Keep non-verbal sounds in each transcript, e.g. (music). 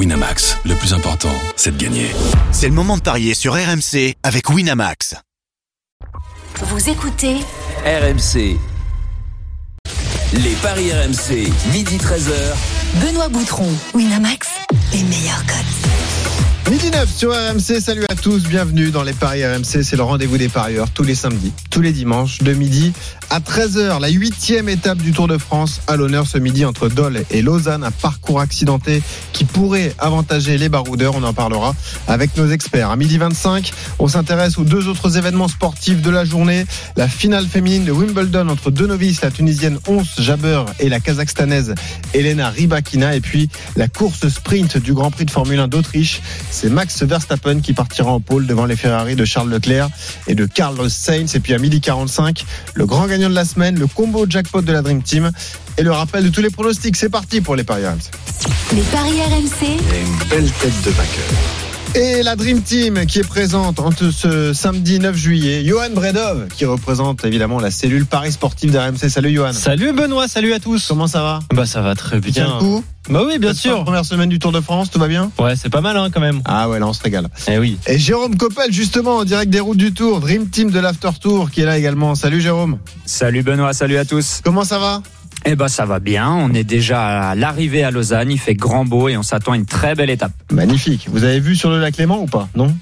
Winamax, le plus important, c'est de gagner. C'est le moment de parier sur RMC avec Winamax. Vous écoutez RMC. Les paris RMC, midi 13h. Benoît Boutron, Winamax, les meilleurs codes. Midi 9 sur RMC, salut à tous, bienvenue dans les Paris RMC, c'est le rendez-vous des parieurs tous les samedis, tous les dimanches, de midi à 13h, la huitième étape du Tour de France à l'honneur ce midi entre Dole et Lausanne, un parcours accidenté qui pourrait avantager les baroudeurs, on en parlera avec nos experts. À midi 25, on s'intéresse aux deux autres événements sportifs de la journée, la finale féminine de Wimbledon entre deux novices, la tunisienne Ons Jabeur et la kazakhstanaise Elena Rybakina, et puis la course sprint du Grand Prix de Formule 1 d'Autriche, c'est Max Verstappen qui partira en pôle devant les Ferrari de Charles Leclerc et de Carlos Sainz, et puis à midi 45, le grand gagnant de la semaine, le combo jackpot de la Dream Team et le rappel de tous les pronostics. C'est parti pour les paris RMC. Les paris RMC, une belle tête de vainqueur. Et la Dream Team qui est présente entre ce samedi 9 juillet, Johan Bredov qui représente évidemment la cellule Paris sportive d'RMC. Salut Johan. Salut Benoît, salut à tous. Comment ça va? Bah ça va très bien. Tiens le coup Bah oui, bien sûr. Première semaine du Tour de France, tout va bien? Ouais, c'est pas mal hein, quand même. Ah ouais, là on se régale. Eh oui. Et Jérôme Coppel justement en direct des routes du Tour, Dream Team de l'After Tour qui est là également. Salut Jérôme. Salut Benoît, salut à tous. Comment ça va? Eh ben ça va bien, on est déjà à l'arrivée à Lausanne, il fait grand beau et on s'attend à une très belle étape. Magnifique. Vous avez vu sur le lac Léman ou pas? Non?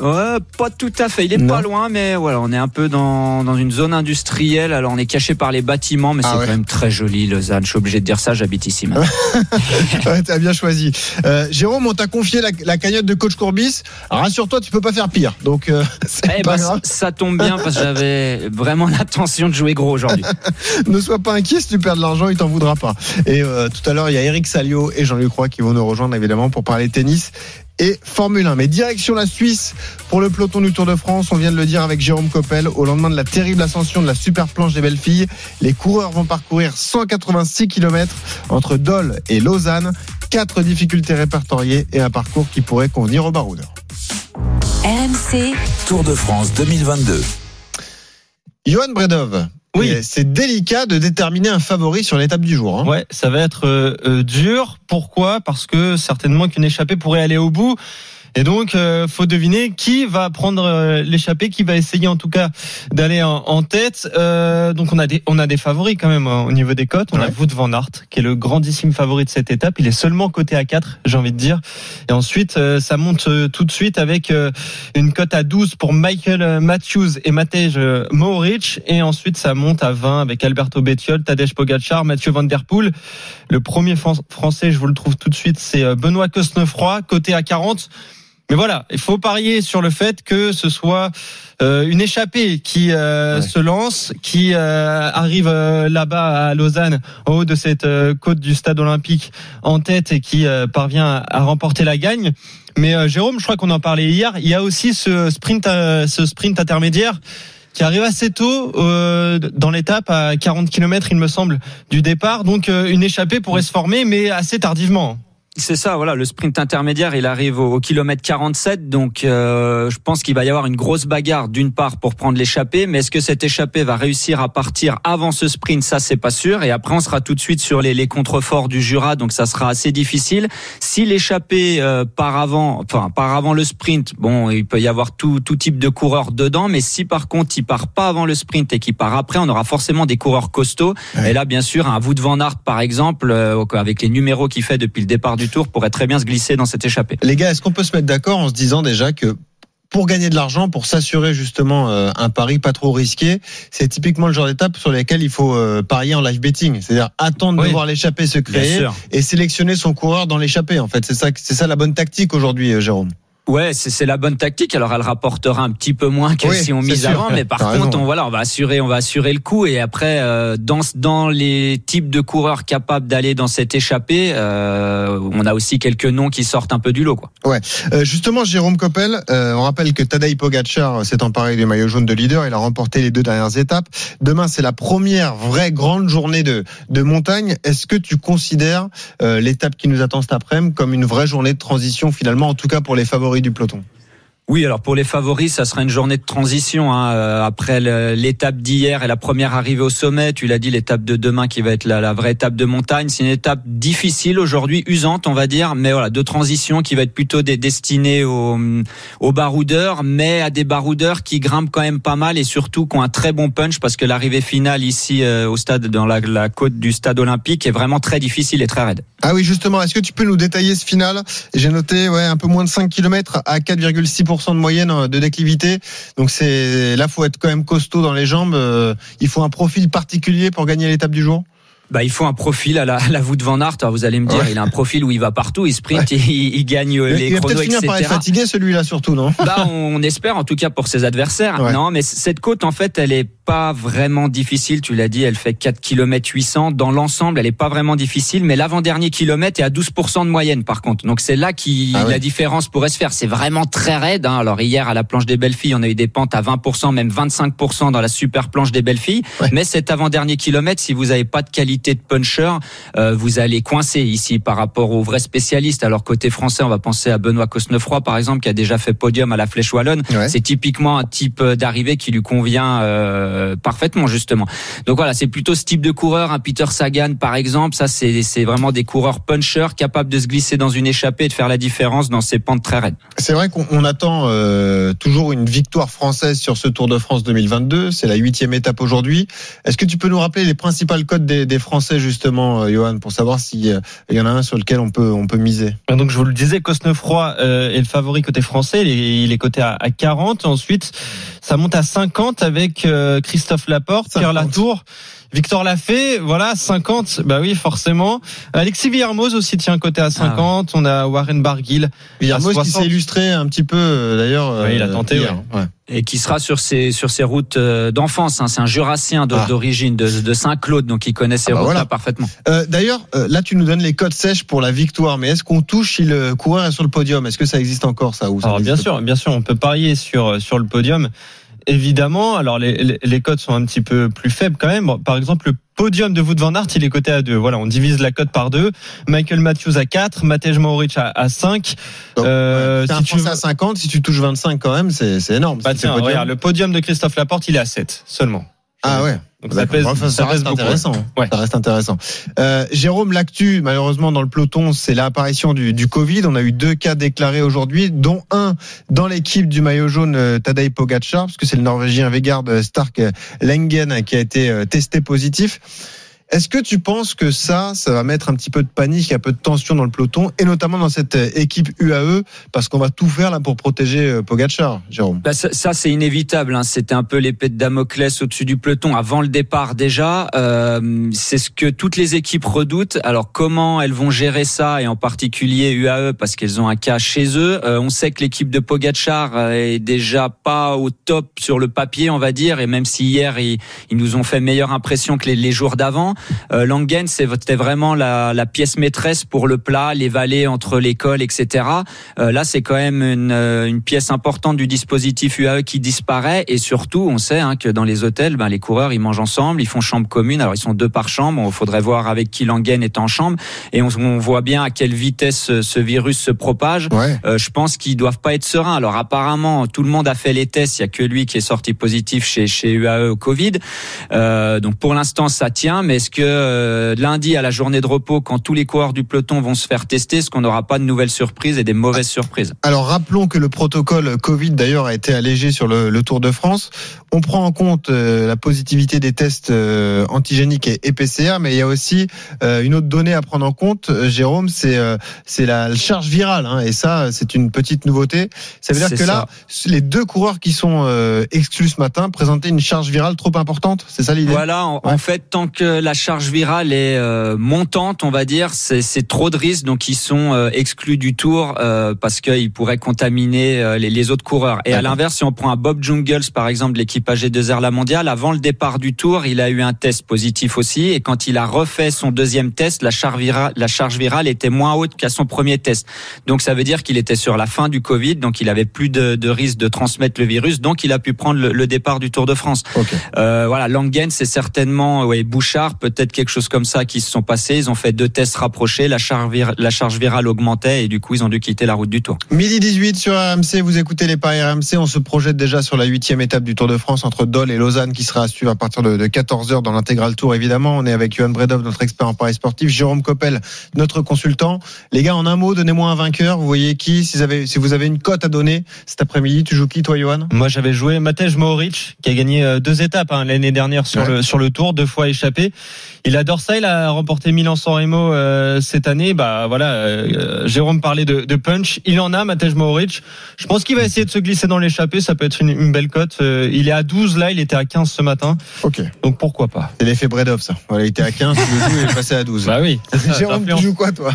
Ouais, pas tout à fait, il est Non. pas loin mais voilà, on est un peu dans, dans une zone industrielle, alors on est caché par les bâtiments mais Ah c'est ouais. quand même très joli Lausanne, je suis obligé de dire ça, j'habite ici maintenant. (laughs) Ouais, t'as bien choisi. Euh, Jérôme, on t'a confié la, la cagnotte de coach Courbis. Rassure-toi, tu peux pas faire pire. Donc, euh, (laughs) Eh pas grave. ça, ça tombe bien parce que j'avais vraiment l'intention de jouer gros aujourd'hui. (laughs) Ne sois pas inquiet, si tu perds de l'argent, il t'en voudra pas. Et euh, tout à l'heure, il y a Eric Salio et Jean-Luc Roy qui vont nous rejoindre évidemment pour parler tennis et Formule 1. Mais direction la Suisse pour le peloton du Tour de France. On vient de le dire avec Jérôme Coppel. Au lendemain de la terrible ascension de la super planche des belles filles, les coureurs vont parcourir 186 km entre Dole et Lausanne. Quatre difficultés répertoriées et un parcours qui pourrait convenir aux baroudeurs. RMC, Tour de France 2022. Johan Bredov. Oui. C'est délicat de déterminer un favori sur l'étape du jour. hein. Ouais, ça va être euh, euh, dur. Pourquoi? Parce que certainement qu'une échappée pourrait aller au bout. Et donc, euh, faut deviner qui va prendre euh, l'échappée, qui va essayer en tout cas d'aller en, en tête. Euh, donc, on a des on a des favoris quand même hein, au niveau des cotes. On a. Wout van Aert, qui est le grandissime favori de cette étape. Il est seulement coté à 4, j'ai envie de dire. Et ensuite, euh, ça monte euh, tout de suite avec une cote à 12 pour Michael Matthews et Matej Mohoric. Et ensuite, ça monte à 20 avec Alberto Bettiol, Tadej Pogacar, Mathieu Van Der Poel. Le premier Fran- français, je vous le trouve tout de suite, c'est Benoît Cosnefroy, coté à 40. Mais voilà, il faut parier sur le fait que ce soit euh, une échappée qui euh, Ouais. se lance, qui euh, arrive euh, là-bas à Lausanne, en haut de cette euh, côte du stade olympique, en tête et qui euh, parvient à, à remporter la gagne. Mais euh, Jérôme, je crois qu'on en parlait hier, il y a aussi ce sprint, euh, ce sprint intermédiaire qui arrive assez tôt euh, dans l'étape à 40 km il me semble du départ donc euh, une échappée pourrait se former mais assez tardivement C'est ça, voilà, le sprint intermédiaire, il arrive au, au kilomètre 47, donc euh, je pense qu'il va y avoir une grosse bagarre d'une part pour prendre l'échappée, mais est-ce que cette échappée va réussir à partir avant ce sprint? Ça, c'est pas sûr. Et après, on sera tout de suite sur les, les contreforts du Jura, donc ça sera assez difficile. Si l'échappée euh, part avant, enfin part avant le sprint, bon, il peut y avoir tout, tout type de coureurs dedans, mais si par contre il part pas avant le sprint et qu'il part après, on aura forcément des coureurs costauds. Ouais. Et là, bien sûr, un Wout van Aert, par exemple, euh, avec les numéros qu'il fait depuis le départ du tour, pourrait très bien se glisser dans cette échappée. Les gars, est-ce qu'on peut se mettre d'accord en se disant déjà que pour gagner de l'argent, pour s'assurer justement euh, un pari pas trop risqué, c'est typiquement le genre d'étape sur lesquelles il faut euh, parier en live betting, c'est-à-dire attendre de voir l'échappée se créer et sélectionner son coureur dans l'échappée. En fait, c'est ça, c'est ça la bonne tactique aujourd'hui, euh, Jérôme. Ouais, c'est la bonne tactique. Alors, elle rapportera un petit peu moins que Oui, si on mise avant, mais par contre, raison. on voilà, on va assurer, on va assurer le coup. Et après, euh, dans dans les types de coureurs capables d'aller dans cette échappée, euh, on a aussi quelques noms qui sortent un peu du lot, quoi. Euh, justement, Jérôme Coppel, euh, on rappelle que Tadej Pogacar s'est emparé du maillot jaune de leader. Il a remporté les deux dernières étapes. Demain, c'est la première vraie grande journée de, de montagne. Est-ce que tu considères euh, l'étape qui nous attend cet après-midi comme une vraie journée de transition finalement, en tout cas pour les favoris du peloton Oui, alors pour les favoris, ça sera une journée de transition hein. Euh, après l'étape d'hier et la première arrivée au sommet. Tu l'as dit, l'étape de demain qui va être la, vraie étape de montagne. C'est une étape difficile aujourd'hui, usante, on va dire, mais voilà, de transition qui va être plutôt destinée aux, aux baroudeurs, mais à des baroudeurs qui grimpent quand même pas mal et surtout qui ont un très bon punch parce que l'arrivée finale ici euh, au stade, dans la, la côte du stade olympique, est vraiment très difficile et très raide. Ah oui, justement, est-ce que tu peux nous détailler ce final? J'ai noté ouais, un peu moins de 5 km à 4,6% de moyenne euh, de déclivité. Donc c'est là, faut être quand même costaud dans les jambes. Euh, il faut un profil particulier pour gagner l'étape du jour. Bah, il faut un profil à la, à la voûte Van Aert. vous allez me dire, il a un profil où il va partout, il sprint, il, il, gagne euh, les il chronos, etc. Il va être fatigué celui-là surtout, non Bah, on espère en tout cas pour ses adversaires. Non, mais cette côte en fait, elle est pas vraiment difficile. Tu l'as dit, elle fait 4 km 800. Dans l'ensemble, elle est pas vraiment difficile, mais l'avant-dernier kilomètre est à 12% de moyenne par contre. Donc c'est là qui ah la différence pourrait se faire. C'est vraiment très raide. Hein. Alors hier à la planche des belles filles, on a eu des pentes à 20%, même 25% dans la super planche des belles filles. Mais cet avant-dernier kilomètre, si vous avez pas de qualité de puncher, euh, vous allez coincer ici par rapport aux vrais spécialistes. Alors côté français, on va penser à Benoît Cosnefroy par exemple, qui a déjà fait podium à la Flèche Wallonne. C'est typiquement un type d'arrivée qui lui convient. Euh, euh, parfaitement justement. Donc voilà, c'est plutôt ce type de coureur, un Peter Sagan par exemple, ça c'est c'est vraiment des coureurs punchers capables de se glisser dans une échappée et de faire la différence dans ces pentes très raides. C'est vrai qu'on attend euh, toujours une victoire française sur ce Tour de France 2022. C'est la huitième étape aujourd'hui. Est-ce que tu peux nous rappeler les principales codes des, des Français justement, euh, Johan, pour savoir s'il y en a un sur lequel on peut on peut miser Donc je vous le disais, Cosnefroy euh, est le favori côté français. Il est, il est coté à, à 40. Ensuite, ça monte à 50 avec Christophe Laporte, Pierre Latour. Victor Lafay, voilà, 50, bah oui, forcément. Alexis Villermoz aussi tient côté à 50. Ah on a Warren Barguil. Villermoz qui s'est illustré un petit peu, euh, d'ailleurs. Oui, il a euh, tenté, Et qui sera sur ses sur ses routes euh, d'enfance. Hein. C'est un Jurassien ah. d'origine de, de Saint-Claude, donc il connaît ses ah bah routes là parfaitement. D'ailleurs, là tu nous donnes les codes sèches pour la victoire, mais est-ce qu'on touche si le coureur est sur le podium? Est-ce que ça existe encore ça, ou Alors bien sûr, bien sûr, on peut parier sur sur le podium évidemment, alors les, les, cotes sont un petit peu plus faibles quand même. Par exemple, le podium de Wout van Aert, il est coté à 2. Voilà, on divise la cote par 2. Michael Matthews à 4, Matej Mohoric à, à 5. euh, si tu à 50, si tu touches 25 quand même, c'est énorme. Bah tiens, regarde, le podium de Christophe Laporte, il est à 7 seulement. Ah ouais. Donc ça, pèse, ça, reste intéressant. Ouais. Ça reste intéressant. Euh, Jérôme, l'actu, malheureusement dans le peloton, c'est l'apparition du, du, Covid. On a eu deux cas déclarés aujourd'hui, dont un dans l'équipe du maillot jaune euh, Tadej Pogacar, parce que c'est le Norvégien Vegard Stark Lengen qui a été euh, testé positif. Est-ce que tu penses que ça, ça va mettre un petit peu de panique, un peu de tension dans le peloton, et notamment dans cette euh, équipe UAE, parce qu'on va tout faire là pour protéger euh, Pogacar, Jérôme? Bah Ça, c'est inévitable. Hein. C'était un peu l'épée de Damoclès au-dessus du peloton avant le départ déjà. Euh, c'est ce que toutes les équipes redoutent. Alors comment elles vont gérer ça, et en particulier UAE, parce qu'elles ont un cas chez eux. Euh, on sait que l'équipe de Pogacar est déjà pas au top sur le papier, on va dire, et même si hier ils, nous ont fait meilleure impression que les jours d'avant. Euh, Langen, c'était vraiment la, la, pièce maîtresse pour le plat, les vallées entre l'école, etc. Euh, là, c'est quand même une, euh, une, pièce importante du dispositif UAE qui disparaît. Et surtout, on sait hein, que dans les hôtels, ben, les coureurs, ils mangent ensemble, ils font chambre commune. Alors, ils sont deux par chambre. Il faudrait voir avec qui Langen est en chambre. Et on, on voit bien à quelle vitesse ce, virus se propage. Euh, je pense qu'ils doivent pas être sereins. Alors, apparemment, tout le monde a fait les tests. Il y a que lui qui est sorti positif chez, chez UAE au Covid. Euh, donc, pour l'instant, ça tient. Mais est-ce que euh, lundi à la journée de repos, quand tous les coureurs du peloton vont se faire tester, est-ce qu'on n'aura pas de nouvelles surprises et des mauvaises surprises. Alors rappelons que le protocole Covid d'ailleurs a été allégé sur le, Tour de France. On prend en compte euh, la positivité des tests euh, antigéniques et, PCR, mais il y a aussi une autre donnée à prendre en compte, Jérôme, c'est c'est la charge virale, hein, et ça c'est une petite nouveauté. Ça veut dire que là, les deux coureurs qui sont exclus ce matin présentaient une charge virale trop importante, c'est ça l'idée? Voilà, en, en, fait, tant que la charge virale est euh, montante, on va dire, c'est trop de risques, donc ils sont euh, exclus du tour euh, parce qu'ils pourraient contaminer les, les, autres coureurs. Et à l'inverse, si on prend un Bob Jungles, par exemple, de l'équipe AG2R La Mondiale, avant le départ du tour, il a eu un test positif aussi, et quand il a refait son deuxième test, la charge virale, la charge virale était moins haute qu'à son premier test. Donc ça veut dire qu'il était sur la fin du Covid, donc il avait plus de, de risque de transmettre le virus, donc il a pu prendre le, le départ du Tour de France. Okay. voilà, Langen, c'est certainement, ouais, Bouchard peut-être quelque chose comme ça qui se sont passés. Ils ont fait deux tests rapprochés, la charge, vir- la charge virale augmentait et du coup ils ont dû quitter la route du Tour. Midi 18 sur RMC, vous écoutez les paris RMC. On se projette déjà sur la huitième étape du Tour de France entre Dole et Lausanne qui sera à suivre à partir de, 14h dans l'intégral Tour évidemment. On est avec Johan Bredov, notre expert en paris sportif, Jérôme Coppel, notre consultant. Les gars, en un mot, donnez-moi un vainqueur. Vous voyez qui si vous avez, si vous avez une cote à donner cet après-midi, tu joues qui toi Johan? Moi, j'avais joué Matej Mohoric, qui a gagné euh, deux étapes hein, l'année dernière sur Ouais. le sur le Tour, deux fois échappé. Il adore ça. Il a remporté Milan-San Remo euh, cette année. Bah voilà, euh, Jérôme parlait de, de punch. Il en a, Matej Mohoric. Je pense qu'il va essayer de se glisser dans l'échappée. Ça peut être une, une belle cote. Euh, il est à 12 là. Il était à 15 ce matin. Ok. Donc pourquoi pas? C'est l'effet Bredov ça. Voilà, il était à 15, tu le il est passé à 12. Bah oui. ça, (laughs) Jérôme, tu joues quoi toi?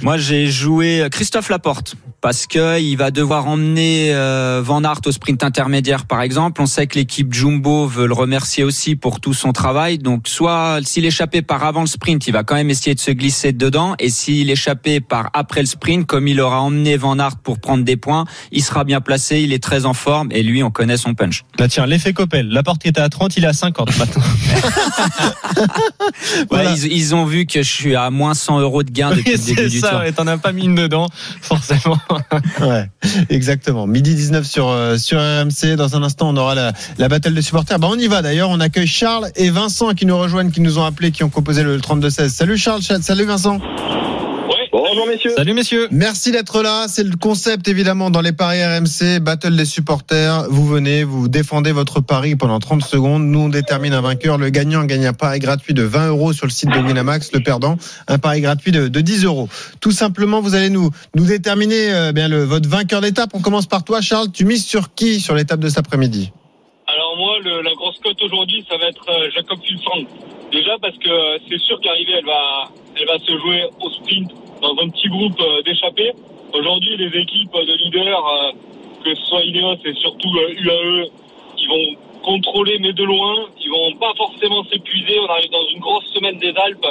Moi, j'ai joué Christophe Laporte parce que il va devoir emmener euh, Van Aert au sprint intermédiaire, par exemple. On sait que l'équipe Jumbo veut le remercier aussi pour tout son travail. Donc, soit s'il échappait par avant le sprint, il va quand même essayer de se glisser dedans. Et s'il échappait par après le sprint, comme il aura emmené Van Aert pour prendre des points, il sera bien placé. Il est très en forme et lui, on connaît son punch. Bah tiens, l'effet Coppel. La porte qui était à 30, il est à 50 maintenant. (laughs) Ouais, Voilà. ils, ils ont vu que je suis à moins 100 euros de gain depuis le début du. Ça. Ouais, T'en as pas mis une dedans, forcément. (laughs) Ouais, exactement. Midi 19 sur euh, sur RMC. Dans un instant, on aura la, la battle des supporters. Bah, on y va d'ailleurs. On accueille Charles et Vincent qui nous rejoignent, qui nous ont appelés, qui ont composé le 32-16. Salut Charles, salut Vincent. Bonjour messieurs. Salut messieurs. Merci d'être là. C'est le concept évidemment dans les paris RMC, battle des supporters. Vous venez, vous défendez votre pari pendant 30 secondes. Nous on détermine un vainqueur. Le gagnant gagne un pari gratuit de 20 euros sur le site de Winamax. Le perdant un pari gratuit de, de 10 euros. Tout simplement, vous allez nous nous déterminer euh, bien le, votre vainqueur d'étape. On commence par toi, Charles. Tu mises sur qui sur l'étape de cet après-midi? Alors moi, le- la grosse cote aujourd'hui, ça va être euh, Jacob Fulsang. Déjà parce que euh, c'est sûr qu'arrivée, elle va, elle va se jouer au sprint dans un petit groupe euh, d'échappés. Aujourd'hui, les équipes de leaders, euh, que ce soit Ineos et surtout euh, UAE, ils vont contrôler mais de loin. Ils vont pas forcément s'épuiser. On arrive dans une grosse semaine des Alpes.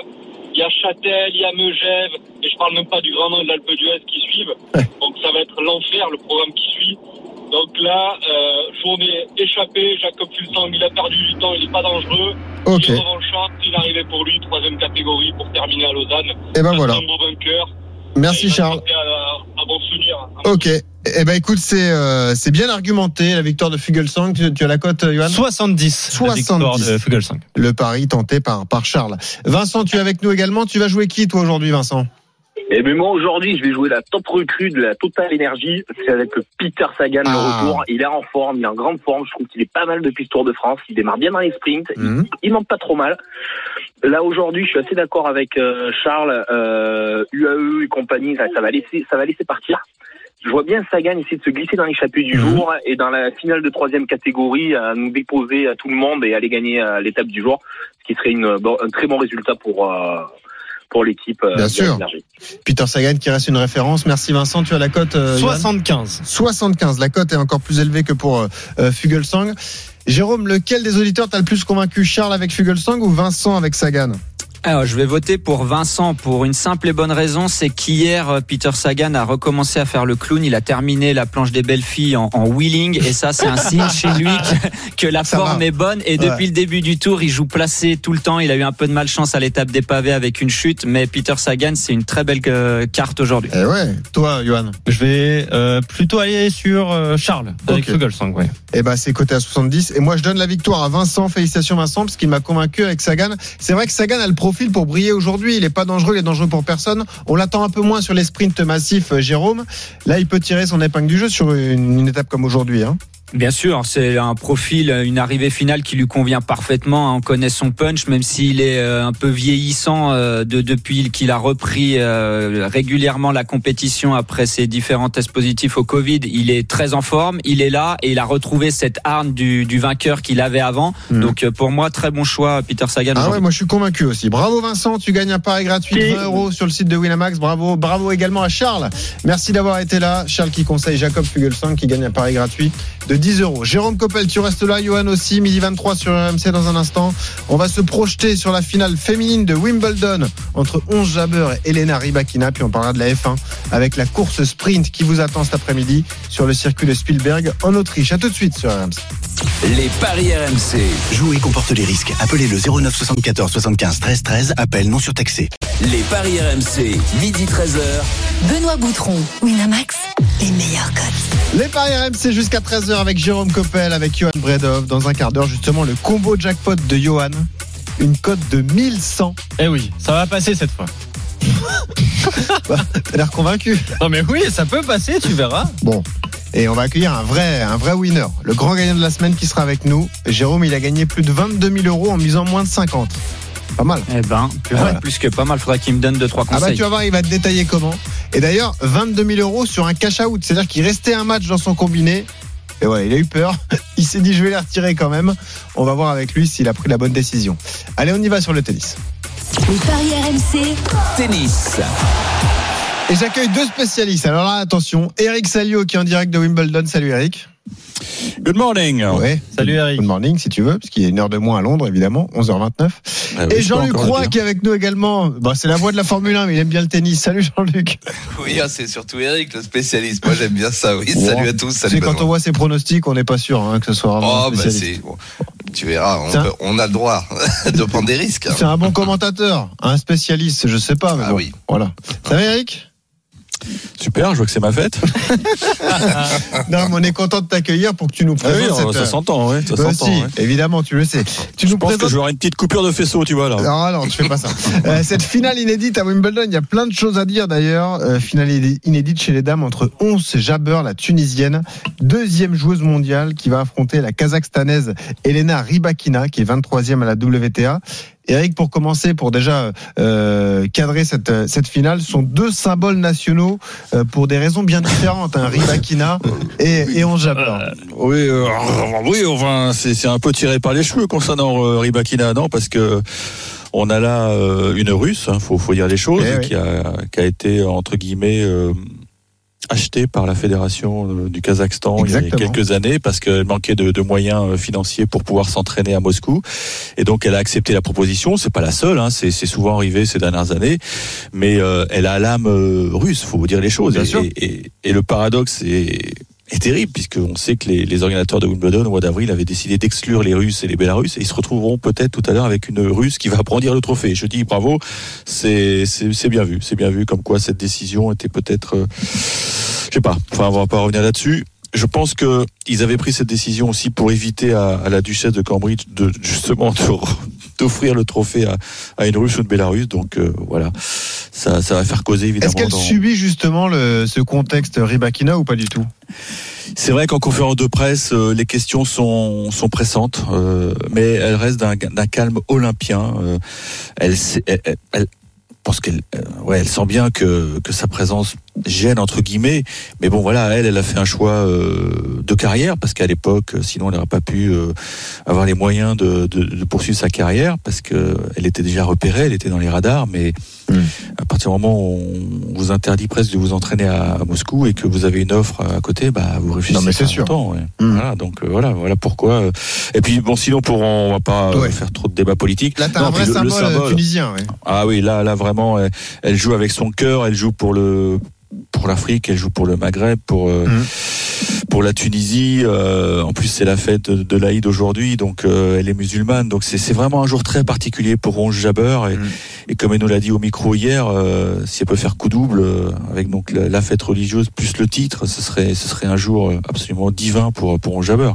Il y a Châtel, il y a Megève, et je parle même pas du Grand Nord de l'Alpe d'Huez qui suivent. Donc ça va être l'enfer, le programme qui suit. Donc là, euh, journée échappée, Jacob Fulsang, il a perdu du temps, il n'est pas dangereux. Ok. Il il arrivé pour lui, troisième catégorie pour terminer à Lausanne. Et ben C'est voilà. un beau vainqueur. Merci Charles. À, à bon souvenir. Ok. Eh ben écoute, c'est euh, c'est bien argumenté la victoire de Fugelsang. Tu, tu as la cote, Johan? 70. la victoire 70. de Fuglsang. Le pari tenté par par Charles. Vincent, tu es avec nous également. Tu vas jouer qui toi aujourd'hui, Vincent? Et ben moi aujourd'hui, je vais jouer la top recrue de la Total Energy. C'est avec Peter Sagan Ah. le retour. Il est en forme, il est en grande forme. Je trouve qu'il est pas mal depuis ce Tour de France. Il démarre bien dans les sprints. Mhm. Il monte pas trop mal. Là aujourd'hui, je suis assez d'accord avec euh, Charles, euh, UAE et compagnie. Ça, ça va laisser, ça va laisser partir. Je vois bien Sagan essayer de se glisser dans l'échappée du Mhm. jour et dans la finale de troisième catégorie, à nous déposer à tout le monde et aller gagner euh, l'étape du jour, ce qui serait une, un très bon résultat pour euh, pour l'équipe. euh, Bien sûr. Peter Sagan qui reste une référence. Merci Vincent. Tu as la cote. euh, Johan 75. 75. La cote est encore plus élevée que pour euh, euh, Fugelsang. Jérôme, lequel des auditeurs t'a le plus convaincu? Charles avec Fugelsang ou Vincent avec Sagan? Alors, je vais voter pour Vincent pour une simple et bonne raison, c'est qu'hier, euh, Peter Sagan a recommencé à faire le clown. Il a terminé la planche des belles filles en, en wheeling et ça, c'est un (laughs) signe chez lui que, que la Ça forme va. est bonne. Et depuis Ouais. le début du tour, il joue placé tout le temps. Il a eu un peu de malchance à l'étape des pavés avec une chute, mais Peter Sagan, c'est une très belle euh, carte aujourd'hui. Eh ouais. Toi, Johan. Je vais euh, plutôt aller sur euh, Charles avec Ok. Fuglsang. Ouais. Eh ben, c'est coté à 70. Et moi, je donne la victoire à Vincent. Félicitations, Vincent, parce qu'il m'a convaincu avec Sagan. C'est vrai que Sagan a le profil pour briller aujourd'hui. Il est pas dangereux, il est dangereux pour personne. On l'attend un peu moins sur les sprints massifs, euh, Jérôme. Là, il peut tirer son épingle du jeu sur une, une étape comme aujourd'hui. Hein. Bien sûr, c'est un profil, une arrivée finale qui lui convient parfaitement. On connaît son punch, même s'il est euh, un peu vieillissant euh, de, depuis qu'il a repris euh, régulièrement la compétition après ses différents tests positifs au Covid. Il est très en forme, il est là et il a retrouvé cette arme du, du vainqueur qu'il avait avant. Mhm. Donc pour moi, très bon choix, Peter Sagan. Ah ouais, moi je suis convaincu aussi. Bravo Vincent, tu gagnes un pari gratuit de 20 euros sur le site de Winamax. Bravo, bravo également à Charles. Merci d'avoir été là. Charles qui conseille Jacob Fugelsang qui gagne un pari gratuit de 10 euros. Jérôme Coppel, tu restes là. Johan aussi. Midi 23 sur RMC dans un instant. On va se projeter sur la finale féminine de Wimbledon entre 11 Jabber et Elena Rybakina. Puis on parlera de la F1 avec la course sprint qui vous attend cet après-midi sur le circuit de Spielberg en Autriche. À tout de suite sur RMC. Les paris RMC. Jouer comporte les risques. Appelez le 09 74 75 13 13. Appel non surtaxé. Les paris RMC. Midi 13h. Benoît Boutron, Winamax, les meilleurs codes. Les paris RMC jusqu'à 13h avec Jérôme Coppel, avec Johan Bredov. Dans un quart d'heure, justement, le combo jackpot de Johan. Une cote de 1100. Eh oui, ça va passer cette fois. (laughs) T'as l'air convaincu. Non mais oui, ça peut passer, tu verras. Bon. Et on va accueillir un vrai, un vrai winner. Le grand gagnant de la semaine qui sera avec nous. Jérôme, il a gagné plus de 22 000 euros en misant moins de 50. Pas mal. Eh ben, plus, Voilà. plus que pas mal. Faudrait qu'il me donne deux trois Ah bah conseils. tu vas voir, il va te détailler comment. Et d'ailleurs, 22 000 euros sur un cash out, c'est-à-dire qu'il restait un match dans son combiné. Et voilà, il a eu peur. (laughs) Il s'est dit je vais les retirer quand même. On va voir avec lui s'il a pris la bonne décision. Allez, on y va sur le tennis. Les paris RMC, Tennis. Et j'accueille deux spécialistes. Alors là, attention, Eric Salio qui est en direct de Wimbledon. Salut Eric. Good morning. Ouais. Salut Eric. Good morning si tu veux, parce qu'il y a une heure de moins à Londres évidemment, 11h29. Ah oui, Et Jean-Luc Roy qui est avec nous également. Bon, c'est la voix de la Formule 1, mais il aime bien le tennis. Salut Jean-Luc. (laughs) Oui, ah, c'est surtout Eric, le spécialiste. Moi, j'aime bien ça. Oui, salut à tous. Salut. quand on voit ses pronostics, on n'est pas sûr hein, que ce soit vraiment Oh, un bah, tu verras, on, Tiens. peut- on a le droit (laughs) de prendre des risques. hein. C'est un bon commentateur, un spécialiste, je sais pas. Mais Ah bon, oui. Voilà. Ça va Eric? Super, je vois que c'est ma fête. (laughs) Non, mais on est content de t'accueillir pour que tu nous Ah oui, présentes ça cette. s'entend, ça s'entend. aussi, ouais. évidemment, tu le sais. Tu Je nous pense que présentes. je vais avoir une petite coupure de faisceau, tu vois là. Non, non, tu fais pas ça. (laughs) Euh, cette finale inédite à Wimbledon, il y a plein de choses à dire d'ailleurs. Euh, finale iné- inédite chez les dames entre 11 Jabber, la tunisienne, deuxième joueuse mondiale qui va affronter la kazakhstanaise Elena Rybakina, qui est 23e à la WTA. Eric, pour commencer, pour déjà euh, cadrer cette, euh, cette finale, sont deux symboles nationaux euh, pour des raisons bien différentes. Hein, Rybakina (laughs) et, et 11 Jabber. Oui, euh, oui, enfin, c'est un peu tiré par les cheveux concernant euh, Rybakina, non Parce que on a là euh, une Russe, hein, faut, faut dire les choses, Eh oui. qui, a, qui a été entre guillemets achetée par la fédération euh, du Kazakhstan il y a quelques années parce qu'elle manquait de, de moyens euh, financiers pour pouvoir s'entraîner à Moscou, et donc elle a accepté la proposition. C'est pas la seule, hein, c'est souvent arrivé ces dernières années, mais euh, elle a l'âme euh, russe, faut vous dire les choses. Bien et, sûr. et- et- et le paradoxe est est terrible puisqu'on sait que les, les organisateurs de Wimbledon au mois d'avril avaient décidé d'exclure les Russes et les Bélarusses et ils se retrouveront peut-être tout à l'heure avec une Russe qui va brandir le trophée. Je dis bravo, c'est bien vu, c'est bien vu comme quoi cette décision était peut-être, euh, je sais pas, enfin on va pas revenir là-dessus. Je pense que ils avaient pris cette décision aussi pour éviter à, à la duchesse de Cambridge de justement de- d'offrir le trophée à, à une Russe ou une Bélarusse. Donc euh, voilà, ça, ça va faire causer évidemment. Est-ce qu'elle dans- subit justement le, ce contexte Rybakina ou pas du tout? C'est vrai qu'en conférence de presse, euh, les questions sont, sont pressantes, euh, mais elle reste d'un calme olympien. Euh, elle, pense qu'elle ouais, elle sent bien que, que sa présence gêne entre guillemets, mais bon voilà, elle, elle a fait un choix euh, de carrière parce qu'à l'époque, euh, sinon elle n'aurait pas pu euh, avoir les moyens de, de, de poursuivre sa carrière parce que elle était déjà repérée, elle était dans les radars, mais Mm. à partir du moment où on vous interdit presque de vous entraîner à, à Moscou et que vous avez une offre à côté, bah vous réfléchissez. Non, mais c'est sûr. longtemps, ouais. Mm. Voilà, donc euh, voilà, voilà pourquoi. euh. Et puis bon, sinon pour on va pas euh, Ouais. faire trop de débats politiques. Là, t'as un vrai le- le symbole, symbole- tunisien. ouais. ah oui, là, là vraiment, elle, elle joue avec son cœur, elle joue pour le pour l'Afrique, elle joue pour le Maghreb, pour euh, Mhm. pour la Tunisie. euh, en plus, c'est la fête de, de l'Aïd aujourd'hui, donc euh, elle est musulmane. Donc c'est c'est vraiment un jour très particulier pour Ronge Jabber. Et, Mhm. et comme elle nous l'a dit au micro hier, euh, si elle peut faire coup double euh, avec donc la, la fête religieuse plus le titre, ce serait ce serait un jour absolument divin pour pour Ronge Jabber.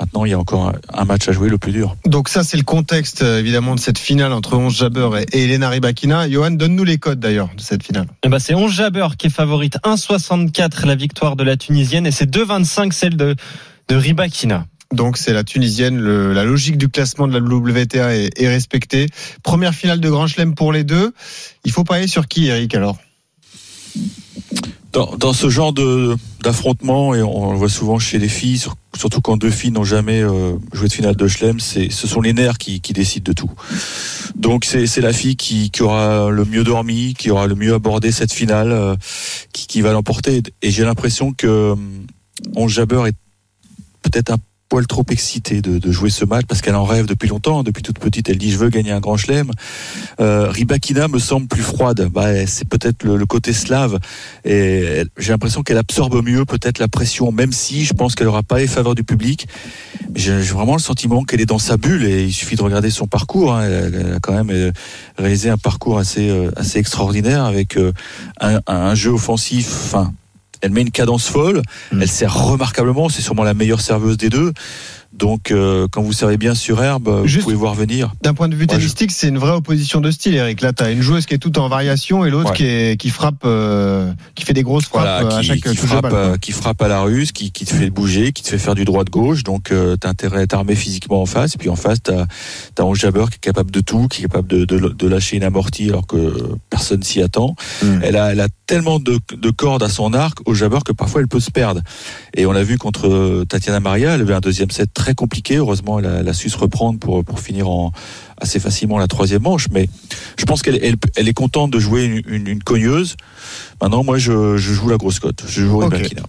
Maintenant, il y a encore un, match à jouer, le plus dur. Donc ça, c'est le contexte euh, évidemment de cette finale entre 11 Jabber et, Elena Rybakina. Johan, donne-nous les codes d'ailleurs de cette finale. Eh ben, c'est 11 Jabber qui est favorite. 1,64 la victoire de la Tunisienne et c'est 2,25 celle de, de Rybakina. Donc c'est la tunisienne, le- la logique du classement de la WTA est, est respectée. Première finale de Grand Chelem pour les deux. Il faut parier sur qui, Eric alors? Dans, dans ce genre de d'affrontement et on le voit souvent chez les filles sur- surtout quand deux filles n'ont jamais euh, joué de finale de Chelem ce sont les nerfs qui, qui décident de tout. Donc c'est la fille qui, qui aura le mieux dormi qui aura le mieux abordé cette finale euh, qui, qui va l'emporter. Et j'ai l'impression que euh, On Jabber est peut-être un poil trop excitée de, jouer ce match parce qu'elle en rêve depuis longtemps. Depuis toute petite, elle dit je veux gagner un grand chelem. Euh, Ribakina me semble plus froide. Bah, c'est peut-être le, côté slave et j'ai l'impression qu'elle absorbe mieux peut-être la pression, même si je pense qu'elle n'aura pas les faveurs du public. J'ai vraiment le sentiment qu'elle est dans sa bulle et il suffit de regarder son parcours. hein. Elle, a quand même euh, réalisé un parcours assez euh, extraordinaire avec un, un jeu offensif. Enfin, elle met une cadence folle. Elle sert remarquablement. C'est sûrement la meilleure serveuse des deux. Donc, euh, quand vous servez bien sur herbe, vous pouvez voir venir. D'un point de vue je- tennistique, c'est une vraie opposition de style, Eric. Là, t'as une joueuse qui est toute en variation et l'autre Ouais. qui, est, qui frappe, euh, qui fait des grosses frappes Voilà, euh, à chaque qui frappe, balle, qui frappe à la russe, qui, qui te fait bouger, qui te fait faire du droit de gauche. Donc, euh, t'as intérêt à armé physiquement en face. Et puis en face, t'as as Ange Jabeur qui est capable de tout, qui est capable de, de, de lâcher une amortie alors que personne s'y attend. Mm. Elle, a, elle a tellement de, de cordes à son arc au Jabeur que parfois elle peut se perdre. Et on l'a vu contre Tatiana Maria, elle avait un deuxième set très compliqué. Heureusement, elle a, su se reprendre pour finir en assez facilement la troisième manche. Mais je pense qu'elle elle, elle est contente de jouer une, une, une cogneuse. Maintenant, moi, je, je joue la grosse cote. Je joue Ok. Rybakina.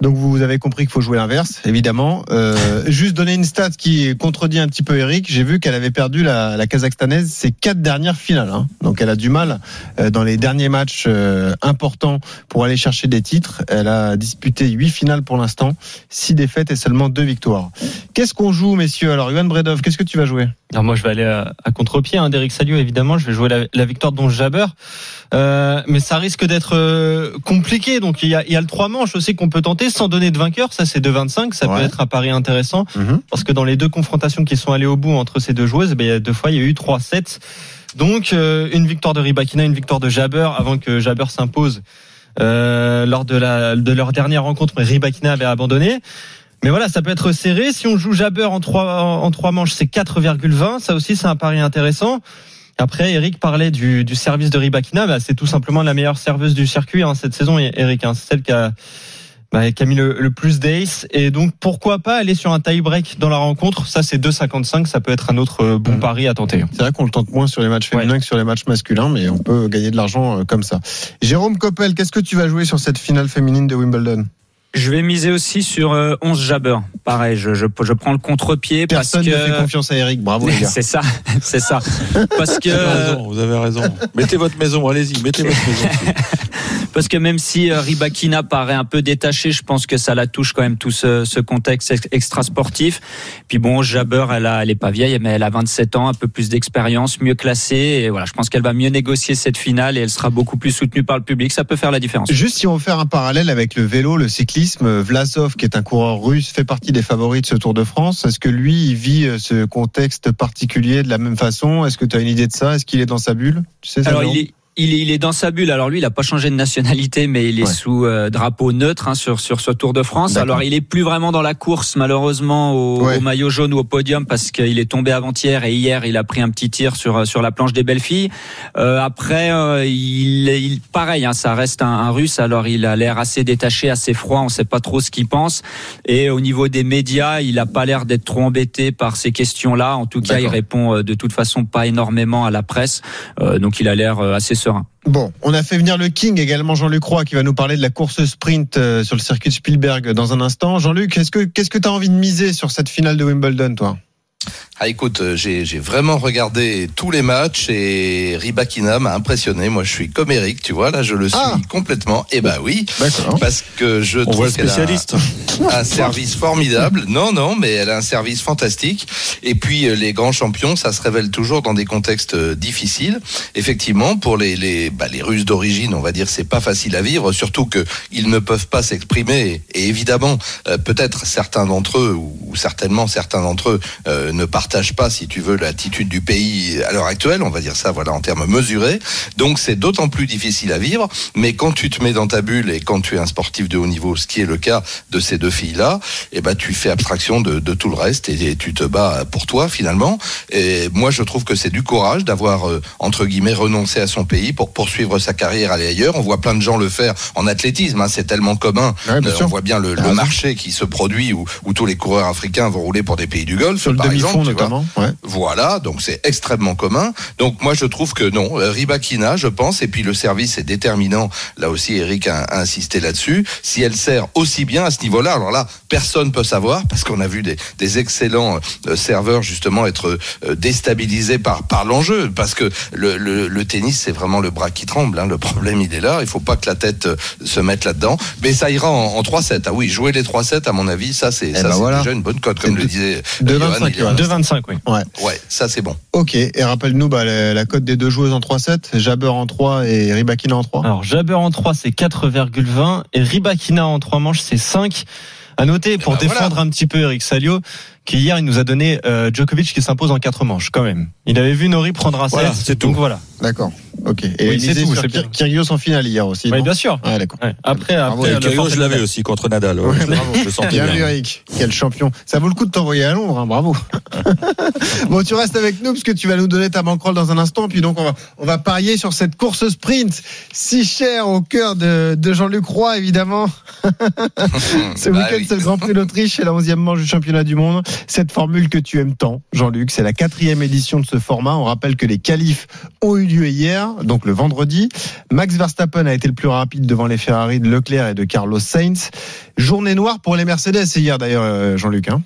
Donc vous avez compris qu'il faut jouer l'inverse, évidemment. Euh, (laughs) juste donner une stat qui contredit un petit peu Eric. J'ai vu qu'elle avait perdu la, la Kazakhstanaise ses quatre dernières finales. hein. Donc elle a du mal euh, dans les derniers matchs euh, importants pour aller chercher des titres. Elle a disputé huit finales pour l'instant, six défaites et seulement deux victoires. Qu'est-ce qu'on joue, messieurs? Alors, Yohan Bredov, qu'est-ce que tu vas jouer? Alors moi je vais aller à, contre-pied hein, d'Eric Salio évidemment, je vais jouer la, la victoire d'Onge Jabber. Euh, mais ça risque d'être euh, compliqué. Donc il y a, y a le trois manches aussi qu'on peut tenter sans donner de vainqueur. Ça c'est 2,25. Ça Ouais. peut être un pari intéressant parce que dans les deux confrontations qui sont allées au bout entre ces deux joueuses, ben, il y a deux fois il y a eu 3-7. Donc euh, une victoire de Ribakina, une victoire de Jabber avant que Jabber s'impose euh, lors de, la, de leur dernière rencontre. Mais Ribakina avait abandonné. Mais voilà, ça peut être serré. Si on joue Jabber en trois, en trois manches, c'est 4,20. Ça aussi, c'est un pari intéressant. Après, Eric parlait du, du service de Ribakina. Bah, c'est tout simplement la meilleure serveuse du circuit hein, cette saison, Eric. Hein. C'est celle qui a, bah, qui a mis le, le plus d'ace. Et donc, pourquoi pas aller sur un tie-break dans la rencontre? Ça, c'est 2,55. Ça peut être un autre euh, bon pari à tenter. C'est vrai qu'on le tente moins sur les matchs féminins que sur les matchs masculins, mais on peut gagner de l'argent euh, comme ça. Jérôme Coppel, qu'est-ce que tu vas jouer sur cette finale féminine de Wimbledon? Je vais miser aussi sur euh, 11 Jabber. Pareil, je, je, je prends le contre-pied parce Personne que ne fait confiance à Eric. Bravo les gars. (laughs) c'est ça, (laughs) c'est ça. Parce que Vous avez raison, vous avez raison. mettez votre maison, allez-y, mettez votre maison. (laughs) parce que même si euh, Ribakina paraît un peu détaché, je pense que ça la touche quand même tout ce, ce contexte ex- extra sportif. Puis bon, Jabber, elle a, elle est pas vieille, mais elle a 27 ans, un peu plus d'expérience, mieux classée. Et voilà, je pense qu'elle va mieux négocier cette finale et elle sera beaucoup plus soutenue par le public. Ça peut faire la différence. Juste si on veut faire un parallèle avec le vélo, le cyclisme, Vlasov, qui est un coureur russe, fait partie des favoris de ce Tour de France. Est-ce que lui, il vit euh, ce contexte particulier de la même façon? Est-ce que tu as une idée de ça? Est-ce qu'il est dans sa bulle? Tu sais Alors Jérôme? il est, il est, il est dans sa bulle. Alors lui, il a pas changé de nationalité, mais il est Ouais. sous euh, drapeau neutre hein, sur sur ce Tour de France. Alors il est plus vraiment dans la course, malheureusement, au, Ouais. au maillot jaune ou au podium parce qu'il est tombé avant-hier et hier il a pris un petit tir sur sur la planche des belles filles. Euh, après, euh, il, il pareil, hein, ça reste un, un Russe. Alors il a l'air assez détaché, assez froid. On sait pas trop ce qu'il pense. Et au niveau des médias, il a pas l'air d'être trop embêté par ces questions-là. En tout cas, il répond euh, de toute façon pas énormément à la presse. Euh, donc il a l'air euh, assez Bon, on a fait venir le King également, Jean-Luc Roy, qui va nous parler de la course sprint euh, sur le circuit de Spielberg dans un instant. Jean-Luc, est-ce que qu'est-ce que tu as envie de miser sur cette finale de Wimbledon, toi? Ah écoute, euh, j'ai vraiment regardé tous les matchs et Ribakina m'a impressionné. Moi, je suis comme Eric, tu vois, là, je le suis Ah. complètement. Et bah oui, D'accord. parce que je On trouve le qu'elle a un service formidable. Non, non, mais elle a un service fantastique. Et puis euh, les grands champions, ça se révèle toujours dans des contextes euh, difficiles. Effectivement, pour les les, bah, les Russes d'origine, on va dire, c'est pas facile à vivre, surtout que ils ne peuvent pas s'exprimer. Et évidemment, euh, peut-être certains d'entre eux ou, certainement certains d'entre eux euh, ne partagent pas, si tu veux, l'attitude du pays à l'heure actuelle. On va dire ça, voilà, en termes mesurés. Donc c'est d'autant plus difficile à vivre. Mais quand tu te mets dans ta bulle et quand tu es un sportif de haut niveau, ce qui est le cas de ces deux filles-là, eh ben tu fais abstraction de, de tout le reste et, et tu te bats pour toi finalement. Et moi, je trouve que c'est du courage d'avoir euh, entre guillemets renoncé à son pays pour poursuivre sa carrière aller ailleurs. On voit plein de gens le faire en athlétisme. hein, c'est tellement commun. Ouais, Euh, on voit bien le, raison. marché qui se produit où, où tous les coureurs africains vont rouler pour des pays du Golfe. Sur le demi-fond voilà, donc c'est extrêmement commun. Donc moi je trouve que non, euh, Ribakina, je pense, et puis le service est déterminant. Là aussi, Eric a, a insisté là-dessus. Si elle sert aussi bien à ce niveau-là, alors là, personne peut savoir parce qu'on a vu des, des, excellents euh, serveurs justement être euh, déstabilisés par par l'enjeu, parce que le, le, le tennis c'est vraiment le bras qui tremble. Hein. Le problème il est là. Il faut pas que la tête se mette là-dedans. Mais ça ira en, en 3-7. Ah oui, jouer les 3-7 à mon avis, ça c'est eh voilà. déjà une bonne cote comme de, le disait. De oui. Ouais. Ouais, ça c'est bon. Ok, et rappelle-nous bah, la, cote des deux joueuses en 3-7, Jabber en 3 et Ribakina en 3. Alors Jabber en 3 c'est 4,20 et Ribakina en 3 manches c'est 5. À noter, pour bah, défendre un petit peu Eric Salio, qu'hier, il nous a donné euh, Djokovic qui s'impose en 4 manches, quand même. Il avait vu Nori prendre un set. Voilà, c'est donc tout. voilà. D'accord. Ok. Et Oui, il c'est tout, c'est. Kyrgios en finale hier aussi. Oui, bien sûr. Ouais, d'accord. Ouais. Après, après, Kyrgios, je l'avais aussi contre Nadal. Ouais, Je- bravo. je le sentais Bien Eric. Quel champion. Ça vaut le coup de t'envoyer à Londres, hein, bravo. (laughs) bon, tu restes avec nous parce que tu vas nous donner ta bankroll dans un instant. Puis donc, on va, on va parier sur cette course sprint si chère au cœur de, de Jean-Luc Roy, évidemment. (laughs) Ce Bah week-end, oui. c'est le Grand Prix d'Autriche et la 11e manche du championnat du monde. Cette formule que tu aimes tant, Jean-Luc, c'est la quatrième édition de ce format. On rappelle que les qualifs ont eu lieu hier, donc le vendredi. Max Verstappen a été le plus rapide devant les Ferrari de Leclerc et de Carlos Sainz. Journée noire pour les Mercedes hier d'ailleurs, euh, Jean-Luc. Hein.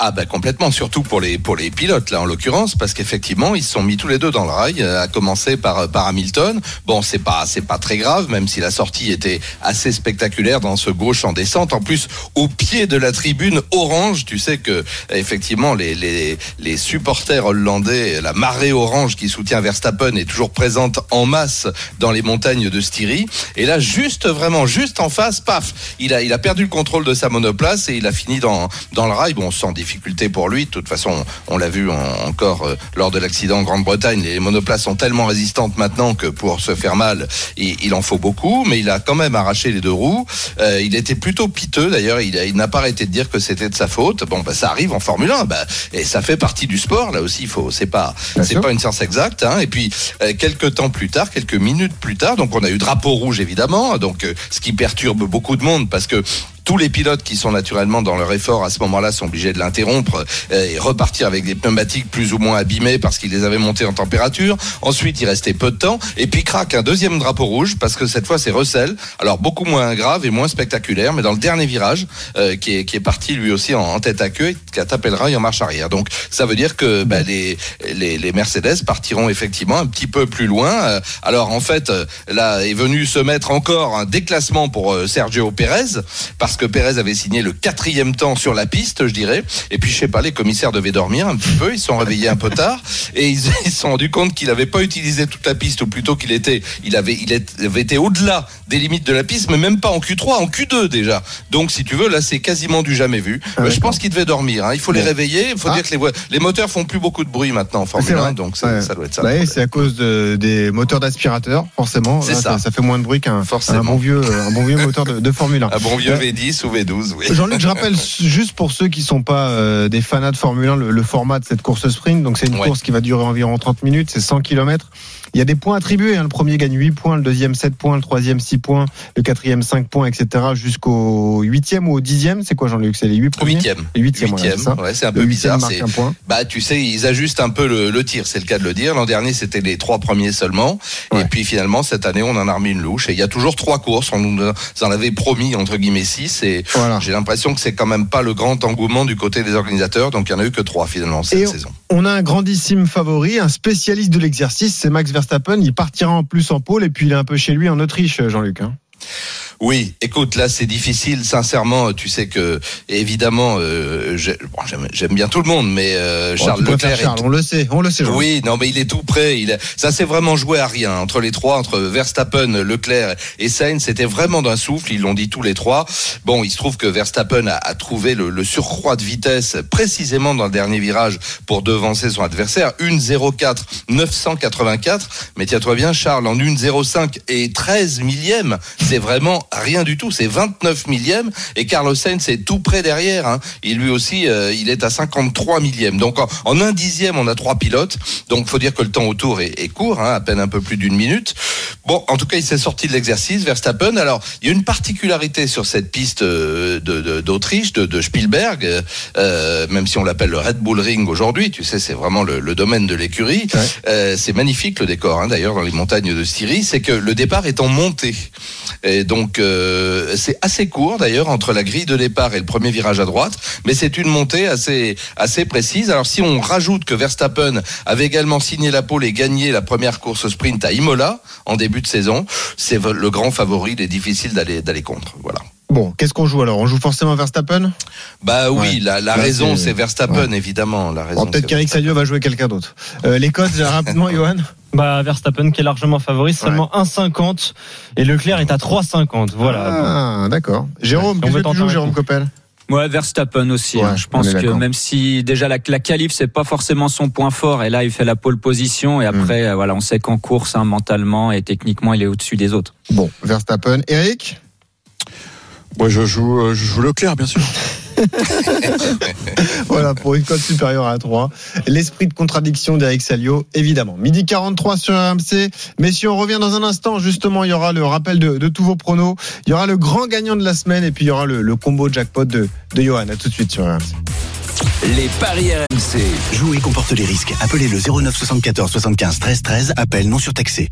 Ah bah complètement, surtout pour les pour les pilotes là en l'occurrence, parce qu'effectivement ils se sont mis tous les deux dans le rail, euh, à commencer par par Hamilton. Bon c'est pas c'est pas très grave, même si la sortie était assez spectaculaire dans ce gauche en descente. En plus au pied de la tribune orange, tu sais que effectivement les les les supporters hollandais, la marée orange qui soutient Verstappen est toujours présente en masse dans les montagnes de Styrie. Et là juste vraiment juste en face, paf, il a il a perdu le contrôle de sa monoplace et il a fini dans dans le rail. Bon sans difficulté pour lui. De toute façon, on l'a vu en- encore euh, lors de l'accident en Grande-Bretagne. Les monoplaces sont tellement résistantes maintenant que pour se faire mal, il, il en faut beaucoup. Mais il a quand même arraché les deux roues. Euh, il était plutôt piteux d'ailleurs. Il, n'a pas arrêté de dire que c'était de sa faute. Bon, bah, ça arrive en Formule 1. Bah, et ça fait partie du sport. Là aussi, il faut. C'est pas. C'est pas une science exacte. Hein. Et puis euh, quelques temps plus tard, quelques minutes plus tard, donc on a eu drapeau rouge évidemment. Donc ce qui perturbe beaucoup de monde parce que tous les pilotes qui sont naturellement dans leur effort à ce moment-là sont obligés de l'interrompre euh, et repartir avec des pneumatiques plus ou moins abîmés parce qu'ils les avaient montés en température. Ensuite, il restait peu de temps et puis craque un deuxième drapeau rouge parce que cette fois c'est Russell. Alors beaucoup moins grave et moins spectaculaire, mais dans le dernier virage euh, qui, est, qui est parti lui aussi en, en tête à queue et qui a tapé le rail en marche arrière. Donc ça veut dire que bah, les, les, les Mercedes partiront effectivement un petit peu plus loin. Euh, Alors en fait, euh, là est venu se mettre encore un déclassement pour euh, Sergio Pérez parce que Pérez avait signé le quatrième temps sur la piste, je dirais. Et puis je sais pas, les commissaires devaient dormir un petit peu, ils se sont réveillés un peu tard et ils (laughs) se sont rendus compte qu'il n'avait pas utilisé toute la piste ou plutôt qu'il était, il avait, il avait été au-delà des limites de la piste, mais même pas en Q3, en Q2 déjà. Donc si tu veux, là c'est quasiment du jamais vu. Ah, je pense qu'ils devaient dormir. hein. Il faut les réveiller. Il faut Ah. dire que les, les moteurs font plus beaucoup de bruit maintenant en Formule vrai. 1, donc ça, Ouais. ça doit être ça. Bah c'est à cause de- des moteurs d'aspirateur, forcément. C'est Là, ça. ça. fait moins de bruit qu'un bon vieux, un bon vieux moteur de, de Formule 1. (laughs) Un bon vieux Euh, V10 ou V12, oui. Jean-Luc, je rappelle (laughs) juste pour ceux qui sont pas euh, des fanats de Formule 1 le, le format de cette course sprint. Donc c'est une Ouais. course qui va durer environ 30 minutes, c'est 100 km. Il y a des points attribués. hein. Le premier gagne 8 points, le deuxième 7 points, le troisième 6 points, le quatrième 5 points, etc. jusqu'au huitième ou au dixième. C'est quoi Jean-Luc? C'est les 8 premiers? Huitième. Le huitième, voilà, Huitième. c'est ça. Ouais, c'est un Le peu bizarre. c'est- un point. Bah, tu sais, ils ajustent un peu le, le tir, c'est le cas de le dire. L'an dernier, c'était les trois premiers seulement. Ouais. Et puis finalement, cette année, on en a remis une louche. Et il y a toujours trois courses. On nous en avait promis, entre guillemets, six. Et Voilà. j'ai l'impression que c'est quand même pas le grand engouement du côté des organisateurs. Donc il y en a eu que trois finalement cette Et on- saison. On a un grandissime favori, un spécialiste de l'exercice, c'est Max Verstappen. Il partira en plus en pôle et puis il est un peu chez lui en Autriche, Jean-Luc. hein. Oui, écoute, là c'est difficile, sincèrement. Tu sais que évidemment, euh, bon, j'aime bien tout le monde, mais euh, Charles Leclerc Charles, on le sait, on le sait. Oui, non, mais il est tout prêt. Il ça s'est vraiment joué à rien entre les trois, entre Verstappen, Leclerc et Sainz. C'était vraiment d'un souffle. Ils l'ont dit tous les trois. Bon, il se trouve que Verstappen a, a trouvé le, le surcroît de vitesse précisément dans le dernier virage pour devancer son adversaire. Une 0,4 984. Mais tiens-toi bien, Charles, en une 0,5 et 13 millième, c'est vraiment rien du tout. C'est 29 millièmes et Carlos Sainz est tout près derrière. Hein. Il lui aussi, euh, il est à 53 millièmes. Donc en, en, un dixième, on a trois pilotes. Donc faut dire que le temps autour est, est court, hein, à peine un peu plus d'une minute. Bon, en tout cas, il s'est sorti de l'exercice, Verstappen. Alors, il y a une particularité sur cette piste d'Autriche, de, de, de, Spielberg, euh, même si on l'appelle le Red Bull Ring aujourd'hui. Tu sais, c'est vraiment le, le, domaine de l'écurie. Ouais. Euh, c'est magnifique le décor, hein, d'ailleurs, dans les montagnes de Styrie. C'est que le départ est en montée. Et donc, euh, c'est assez court, d'ailleurs, entre la grille de départ et le premier virage à droite. Mais c'est une montée assez, assez précise. Alors, si on rajoute que Verstappen avait également signé la pole et gagné la première course sprint à Imola en début de saison, c'est le grand favori. Il est difficile d'aller d'aller contre. Voilà. Bon, qu'est-ce qu'on joue alors? On joue forcément Verstappen? Bah oui, ouais. la, raison c'est Verstappen ouais. évidemment. La raison. Bon, Peut-être qu'Eric Salio va jouer quelqu'un d'autre. Euh, les codes rapidement, (laughs) Johan. Bah Verstappen qui est largement favori, seulement ouais. 1,50 et Leclerc est à 3,50. Voilà. Ah, d'accord. Jérôme, qu'est-ce que tu joues, Jérôme Coppel Ouais, Verstappen aussi. Ouais, hein. Je pense que même si déjà la, la qualif c'est pas forcément son point fort, et là il fait la pole position, et après mmh. voilà, on sait qu'en course, hein, mentalement et techniquement, il est au-dessus des autres. Bon, Verstappen, Eric. Moi, je joue, euh, je joue Leclerc, bien sûr. (laughs) (laughs) voilà, pour une cote supérieure à 3. L'esprit de contradiction d'Eric Salio, évidemment. Midi 43 sur RMC. Messieurs, on revient dans un instant. Justement, il y aura le rappel de, de, tous vos pronos. Il y aura le grand gagnant de la semaine et puis il y aura le, le combo jackpot de, de Johan. À tout de suite sur RMC. Les paris RMC. Jouer comporte les risques. Appelez le 09 74 75 13 13. Appel non surtaxé.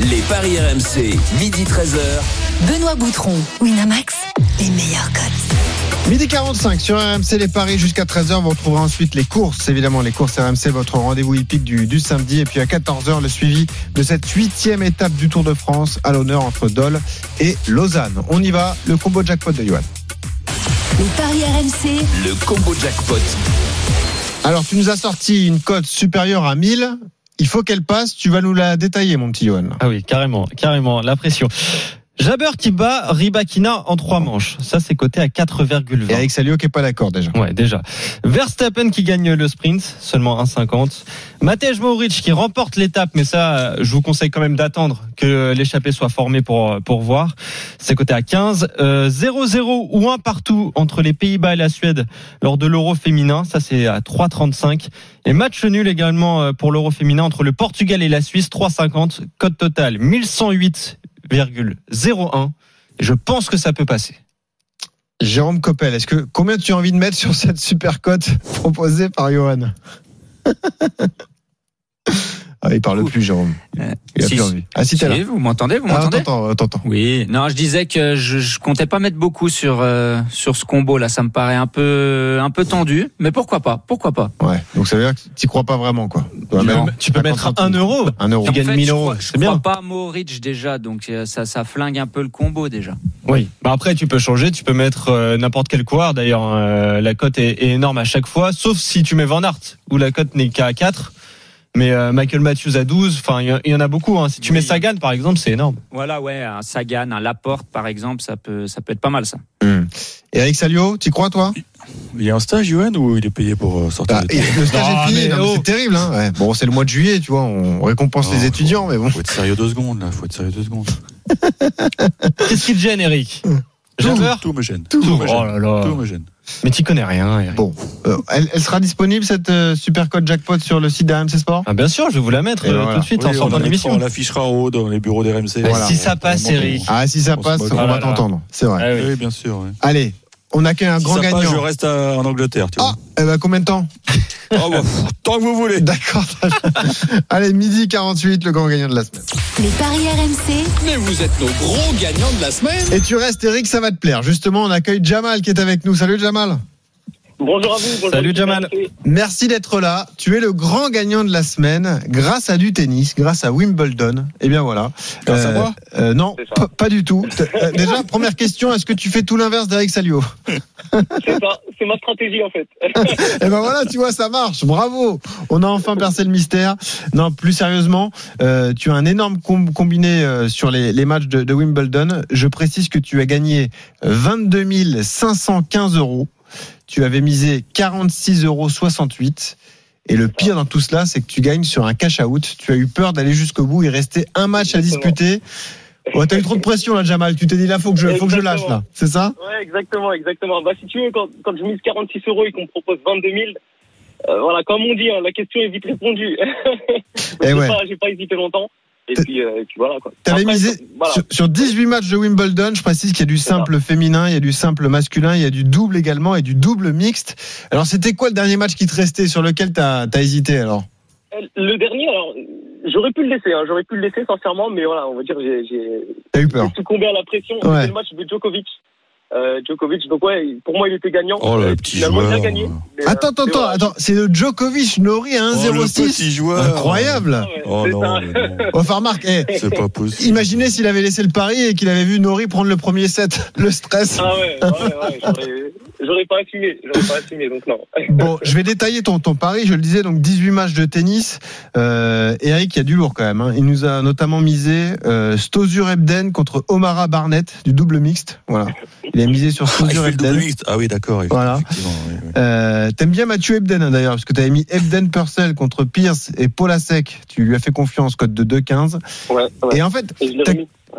Les paris RMC, midi 13h. Benoît Boutron, Winamax, les meilleurs codes. Midi 45 sur RMC les paris jusqu'à 13h. Vous retrouverez ensuite les courses, évidemment les courses RMC, votre rendez-vous hippique du, du, samedi. Et puis à 14h, le suivi de cette huitième étape du Tour de France à l'honneur entre Dole et Lausanne. On y va, le combo jackpot de Johan. Les paris RMC. Le combo jackpot. Alors tu nous as sorti une cote supérieure à 1000 il faut qu'elle passe. Tu vas nous la détailler, mon petit Johan. Ah oui, carrément, carrément. La pression. Jabber qui bat Ribakina en trois manches. Ça, c'est coté à 4,20. Et avec Salio qui est pas d'accord déjà. Ouais, déjà. Verstappen qui gagne le sprint, seulement 1,50. Matej Moric qui remporte l'étape, mais ça, je vous conseille quand même d'attendre que l'échappée soit formée pour, pour voir. C'est coté à 15. 0-0 euh, ou 1 partout entre les Pays-Bas et la Suède lors de l'Euro féminin. Ça, c'est à 3,35. Et match nul également pour l'Euro féminin entre le Portugal et la Suisse, 3,50. Code total 1108 0,01. Je pense que ça peut passer. Jérôme Coppel, est-ce que combien tu as envie de mettre sur cette super cote proposée par Johan? (laughs) Ah, il parle plus, Jérôme. Euh, il a si, plus envie. Ah, si, si vous m'entendez Vous m'entendez ah, t'entends, Oui. Non, je disais que je, je comptais pas mettre beaucoup sur euh, sur ce combo là. Ça me paraît un peu un peu tendu, mais pourquoi pas Pourquoi pas Ouais. Donc ça veut dire que tu crois pas vraiment, quoi. Tu, même, tu peux mettre un euro. Un euro. Tu gagnes 1000 euros. C'est bien. Je crois pas Moritz déjà, donc euh, ça ça flingue un peu le combo déjà. Oui. Bah après, tu peux changer. Tu peux mettre euh, n'importe quel coureur. D'ailleurs, euh, la cote est, est, énorme à chaque fois, sauf si tu mets Van Aert où la cote n'est qu'à 4 mais euh, Michael Matthews à 12, enfin il y, y, en a beaucoup. Hein. Si tu oui. mets Sagan par exemple, c'est énorme. Voilà, ouais, un Sagan, un Laporte par exemple, ça peut, ça peut être pas mal ça. Mmh. Eric Salio, tu crois toi? Il y a un stage, Johan, ou il est payé pour euh, sortir bah, (laughs) Le stage non, est fini, oh. c'est terrible. Hein ouais. Bon, c'est le mois de juillet, tu vois, on récompense oh, les étudiants, mais bon. Faut être sérieux deux secondes là, faut être sérieux deux secondes. Qu'est-ce qui te gêne, Eric? Tout, tout, me gêne. Tout, tout me gêne. Oh là là. Tout me gêne. Mais tu connais rien. Eric. Bon, euh, elle, elle, sera disponible cette euh, super code jackpot sur le site d'RMC Sport? Ah, Bien sûr, je vais vous la mettre euh, voilà. tout de suite oui, en sortant de l'émission. On l'affichera en haut dans les bureaux d'RMC. Voilà. Si ça passe, Eric. Ah, si ça passe, on, va t'entendre. C'est vrai. Ah, oui. oui. bien sûr. Allez, on a qu'un si grand ça gagnant. Passe, je reste à, en Angleterre. Tu vois. Ah, eh ben, combien de temps oh, bah, Tant que vous voulez. D'accord. Allez, midi 48, le grand gagnant de la semaine. Les paris RMC. Mais vous êtes nos gros gagnants de la semaine. Et tu restes, Eric, ça va te plaire. Justement, on accueille Jamal qui est avec nous. Salut, Jamal. Bonjour à vous. Bonjour Salut Jamal. Merci d'être là. Tu es le grand gagnant de la semaine grâce à du tennis, grâce à Wimbledon. Et eh bien voilà. Grâce euh, à moi euh, Non, pas du tout. Euh, (laughs) déjà, première question, est-ce que tu fais tout l'inverse d'Eric Salio? (laughs) C'est ça, c'est ma stratégie en fait. Et (laughs) eh ben voilà, tu vois, ça marche. Bravo. On a enfin percé le mystère. Non, plus sérieusement, euh, tu as un énorme com combiné sur les, les matchs de, de Wimbledon. Je précise que tu as gagné 22 515 euros tu avais misé 46,68 euros. Et le pire dans tout cela, c'est que tu gagnes sur un cash out. Tu as eu peur d'aller jusqu'au bout. Il restait un match à disputer. Ouais, t'as eu trop de pression là, Jamal. Tu t'es dit là, faut que je, faut que je lâche là. C'est ça? Ouais, exactement, exactement. Bah, si tu veux, quand, quand je mise 46 euros et qu'on me propose 22 000, euh, voilà, comme on dit, hein, la question est vite répondue. (laughs) Eh ouais. pas, j'ai pas hésité longtemps. Et puis, euh, et puis voilà. T'avais Après, misé voilà. sur, sur 18 matchs de Wimbledon. Je précise qu'il y a du simple féminin, il y a du simple masculin, il y a du double également et du double mixte. Alors, c'était quoi le dernier match qui te restait sur lequel t'as as hésité alors Le dernier, alors, j'aurais pu le laisser, hein, j'aurais pu le laisser sincèrement, mais voilà, on va dire, j'ai, eu peur j'ai succombé à la pression. Ouais. Le match de Djokovic. Euh, Djokovic, donc ouais, pour moi, il était gagnant. Oh, le petit il a joueur. gagné. Mais, euh, Attends, attends, attends. C'est le Djokovic Nori à Oh, le 1,06. petit joueur. Incroyable. Ah ouais, Oh c'est non, non. (laughs) Enfin, Marc, eh, c'est pas possible. imaginez s'il avait laissé le pari et qu'il avait vu Nori prendre le premier set. (laughs) Le stress. Ah ouais, ouais, ouais, j'aurais, j'aurais pas assumé, j'aurais pas assumé, donc non. (laughs) Bon, je vais détailler ton, ton pari. Je le disais, donc 18 matchs de tennis. Euh, Eric, il y a du lourd quand même. hein. Il nous a notamment misé euh, Stosur Ebden contre Omara Barnett du double mixte. Voilà. Il a misé sur Ah, Ebden. mixte. Ah oui, d'accord. Voilà. oui, oui. Euh, T'aimes bien Mathieu Ebden hein, d'ailleurs, parce que tu avais mis Ebden Purcell contre Pierce et Polasek. Tu lui as fait confiance, code de 2,15. Ouais, ouais. Et en fait,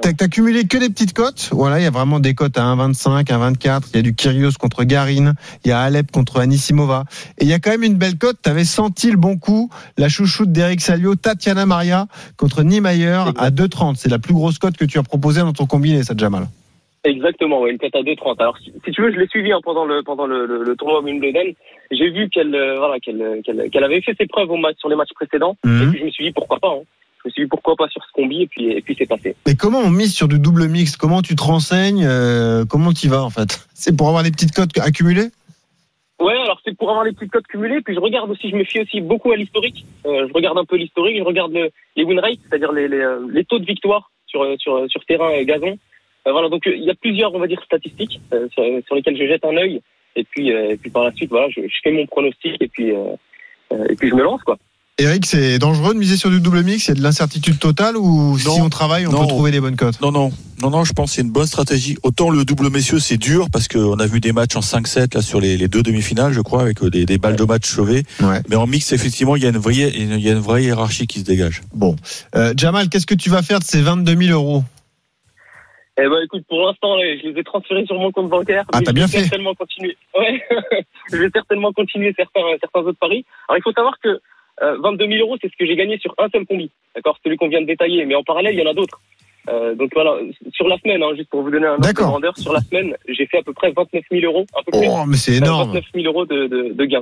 t'as- cumulé que des petites cotes. Voilà, il y a vraiment des cotes à 1,25, 1,24. Il y a du Kyrgios contre Garin. Il y a Alep contre Anisimova. Et il y a quand même une belle cote. T'avais senti le bon coup. La chouchoute d'Eric Salio, Tatiana Maria contre Niemeyer à 2,30. C'est la plus grosse cote que tu as proposée dans ton combiné, ça, Jamal. Exactement, ouais, une cote à 2,30. Alors, si, si tu veux, je l'ai suivi hein, pendant le pendant le, le, le tournoi Wimbledon. J'ai vu qu'elle euh, voilà qu'elle qu'elle avait fait ses preuves au match sur les matchs précédents. Mhm. Et puis je me suis dit pourquoi pas. Hein. Je me suis dit pourquoi pas sur ce combi et puis et puis c'est passé. Mais comment on mise sur du double mix? Comment tu te renseignes euh, Comment tu vas en fait? (laughs) C'est pour avoir des petites cotes accumulées? Ouais, alors c'est pour avoir les petites cotes cumulées. Puis je regarde aussi, je me fie aussi beaucoup à l'historique. Euh, je regarde un peu l'historique. Je regarde le- les win rates, c'est-à-dire les, les, les taux de victoire sur sur sur terrain et gazon. Euh, voilà, donc euh, il y a plusieurs, on va dire, statistiques euh, sur, sur lesquelles je jette un œil. Et puis euh, et puis par la suite, voilà, je, je fais mon pronostic et puis euh, euh, et puis je me lance quoi. Eric, c'est dangereux de miser sur du double mix? Il y a de l'incertitude totale ou si on travaille, on Non. peut trouver des bonnes cotes? Non, non, non, non, je pense que c'est une bonne stratégie. Autant le double messieurs, c'est dur parce qu'on a vu des matchs en 5-7 là sur les, les deux demi-finales, je crois, avec des, des balles de match sauvées. Ouais. Mais en mix, effectivement, il y a une vraie, il y a une vraie hiérarchie qui se dégage. Bon. Euh, Jamal, qu'est-ce que tu vas faire de ces 22 000 euros? Eh ben écoute, pour l'instant, je les ai transférés sur mon compte bancaire. Ah, t'as je bien vais fait. certainement continuer. Ouais, (laughs) je vais certainement continuer certains certains autres paris. Alors il faut savoir que euh, 22 000 euros, c'est ce que j'ai gagné sur un seul combi. D'accord, celui qu'on vient de détailler. Mais en parallèle, il y en a d'autres. Euh, donc voilà, sur la semaine, hein, juste pour vous donner un ordre de grandeur, sur la semaine, j'ai fait à peu près 29 000 euros, un peu plus. Oh, mais c'est énorme. 29 000 euros de, de, de gains.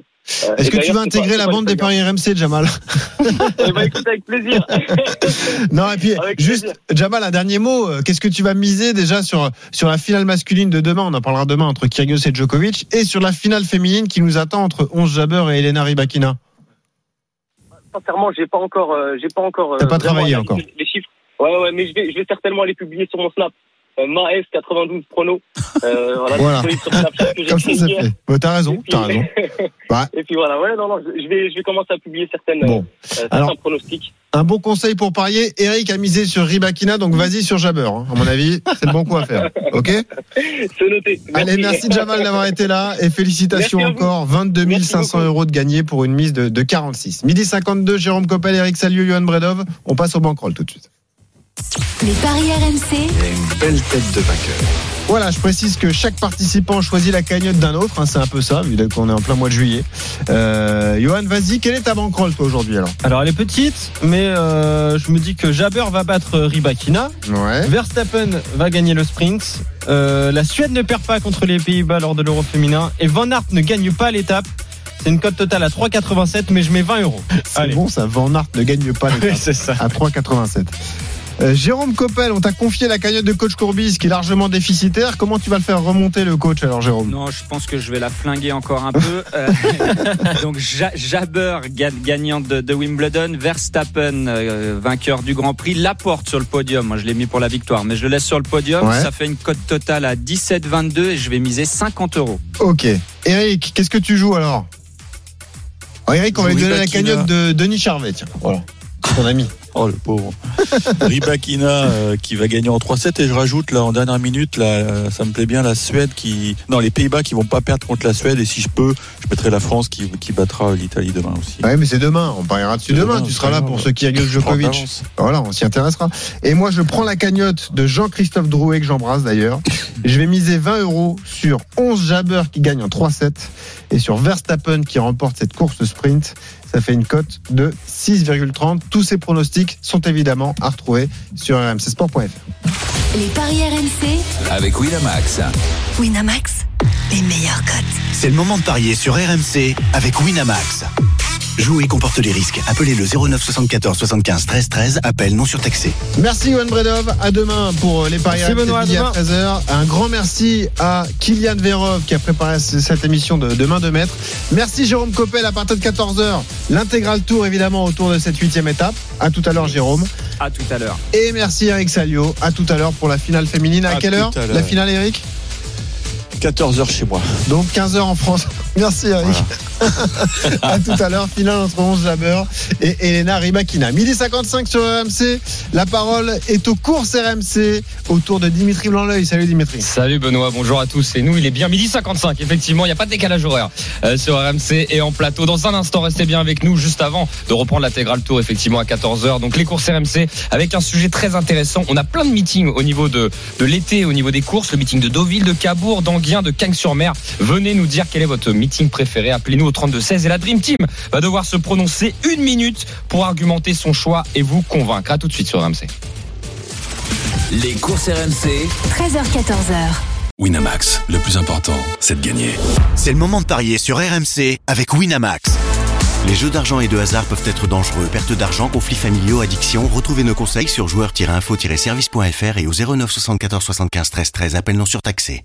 Euh, Est-ce que tu vas intégrer la bande des paris RMC, Jamal (laughs) (laughs) Eh ben, écoute, avec plaisir. (laughs) Non, et puis Avec juste, plaisir. Jamal, un dernier mot. Euh, Qu'est-ce que tu vas miser déjà sur sur la finale masculine de demain? On en parlera demain entre Kyrgios et Djokovic, et sur la finale féminine qui nous attend entre 11 Jabber et Elena Rybakina? Sincèrement, j'ai pas encore, euh, j'ai pas encore. euh, T'as pas travaillé encore. Les chiffres. Ouais, ouais, mais je vais, je vais certainement les publier sur mon Snap. Euh, Maes 92 prono. Euh, voilà. Voilà. sur Snapchat que j'ai Comme ça, hier. fait. Bah, t'as raison, puis- t'as raison. Ouais. (laughs) Et puis voilà, ouais, non, non, je vais, je vais commencer à publier certaines, Bon. euh, certains Alors- pronostics. Un bon conseil pour parier. Eric a misé sur Rybakina, donc vas-y sur Jabber. hein. À mon avis, c'est le bon coup à faire. Ok (laughs) C'est noté. Allez, merci Jamal d'avoir été là et félicitations encore. 22 Merci 500 beaucoup. euros de gagné pour une mise de, de 46. Midi 52, Jérôme Coppel, Eric Saliou, Johan Bredov. On passe au bankroll tout de suite. Les paris RMC, Une belle tête de vainqueur. Voilà, je précise que chaque participant choisit la cagnotte d'un autre. hein, c'est un peu ça, vu qu'on est en plein mois de juillet. Euh, Johan, vas-y, quelle est ta bankroll toi aujourd'hui alors? Alors elle est petite, mais euh, je me dis que Jabber va battre Ribakina. Ouais. Verstappen va gagner le sprint. Euh, la Suède ne perd pas contre les Pays-Bas lors de l'Euro féminin. Et Van Aert ne gagne pas l'étape. C'est une cote totale à 3,87, mais je mets 20 euros. C'est Allez. bon, ça. Van Aert ne gagne pas (laughs) Oui, c'est ça. à 3,87. Euh, Jérôme Coppel, on t'a confié la cagnotte de coach Courbis qui est largement déficitaire. Comment tu vas le faire remonter le coach alors, Jérôme? Non, je pense que je vais la flinguer encore un peu. (laughs) Euh, donc Ja- Jabber, ga- gagnante de, de Wimbledon, Verstappen, euh, vainqueur du Grand Prix, Laporte sur le podium. Moi, je l'ai mis pour la victoire, mais je le laisse sur le podium. Ouais. Ça fait une cote totale à 17,22 et je vais miser 50 euros. Ok. Eric, qu'est-ce que tu joues alors? Oh, Eric, on va lui donner la cagnotte de Denis Charvet. Tiens, voilà. C'est ton ami. Oh le pauvre. (laughs) Ribakina euh, qui va gagner en 3-7 et je rajoute là en dernière minute là euh, ça me plaît bien la Suède qui non les Pays-Bas qui vont pas perdre contre la Suède et si je peux je mettrai la France qui, qui battra l'Italie demain aussi. Ouais, mais c'est demain. On pariera dessus demain. demain, Tu seras là pour ce Kyrgios Djokovic. d'avance. Voilà, on s'y intéressera. Et moi, je prends la cagnotte de Jean-Christophe Drouet, que j'embrasse d'ailleurs. (laughs) Je vais miser 20 euros sur 11 Jabber qui gagne en 3-7 et sur Verstappen qui remporte cette course sprint. Ça fait une cote de 6,30. Tous ces pronostics sont évidemment à retrouver sur rmcsport.fr. Les paris RMC, Avec Winamax. Winamax, les meilleurs cotes. C'est le moment de parier sur RMC avec Winamax. Jouer comporte les risques. Appelez le 09 74 75 13 13. Appel non surtaxé. Merci Yoann Bredov. À demain pour les paris Benoît, à midi à demain. 13h. Un grand merci à Kylian Verov qui a préparé cette émission de, de main de maître. Merci Jérôme Coppel à partir de 14h. L'intégral tour évidemment autour de cette huitième étape. À tout à l'heure Jérôme. À tout à l'heure. Et merci Eric Salio. À tout à l'heure pour la finale féminine. À, À quelle heure à. La finale Eric? 14h chez moi. Donc 15h en France. (laughs) Merci Eric. (laughs) à tout à l'heure, finale entre 11 Jabber et Elena Rybakina. Midi 55 sur RMC. La parole est aux courses RMC autour de Dimitri Blanc-L'œil. Salut Dimitri. Salut Benoît, bonjour à tous. Et nous, il est bien midi 55. Effectivement, il n'y a pas de décalage horaire euh, sur RMC et en plateau. Dans un instant, restez bien avec nous juste avant de reprendre l'intégral tour effectivement à 14h. Donc les courses RMC avec un sujet très intéressant. On a plein de meetings au niveau de, de l'été, au niveau des courses. Le meeting de Deauville, de Cabourg, d'Anguien, de Cagnes-sur-Mer. Venez nous dire quel est votre meeting préféré. Appelez-nous 32-16 et la Dream Team va devoir se prononcer une minute pour argumenter son choix et vous convaincre. À tout de suite sur RMC. Les courses RMC. 13h14h. Winamax, le plus important, c'est de gagner. C'est le moment de parier sur RMC avec Winamax. Les jeux d'argent et de hasard peuvent être dangereux. Perte d'argent, conflits familiaux, addiction. Retrouvez nos conseils sur joueurs-info-service.fr et au 09 74 75 13 13. Appel non surtaxé.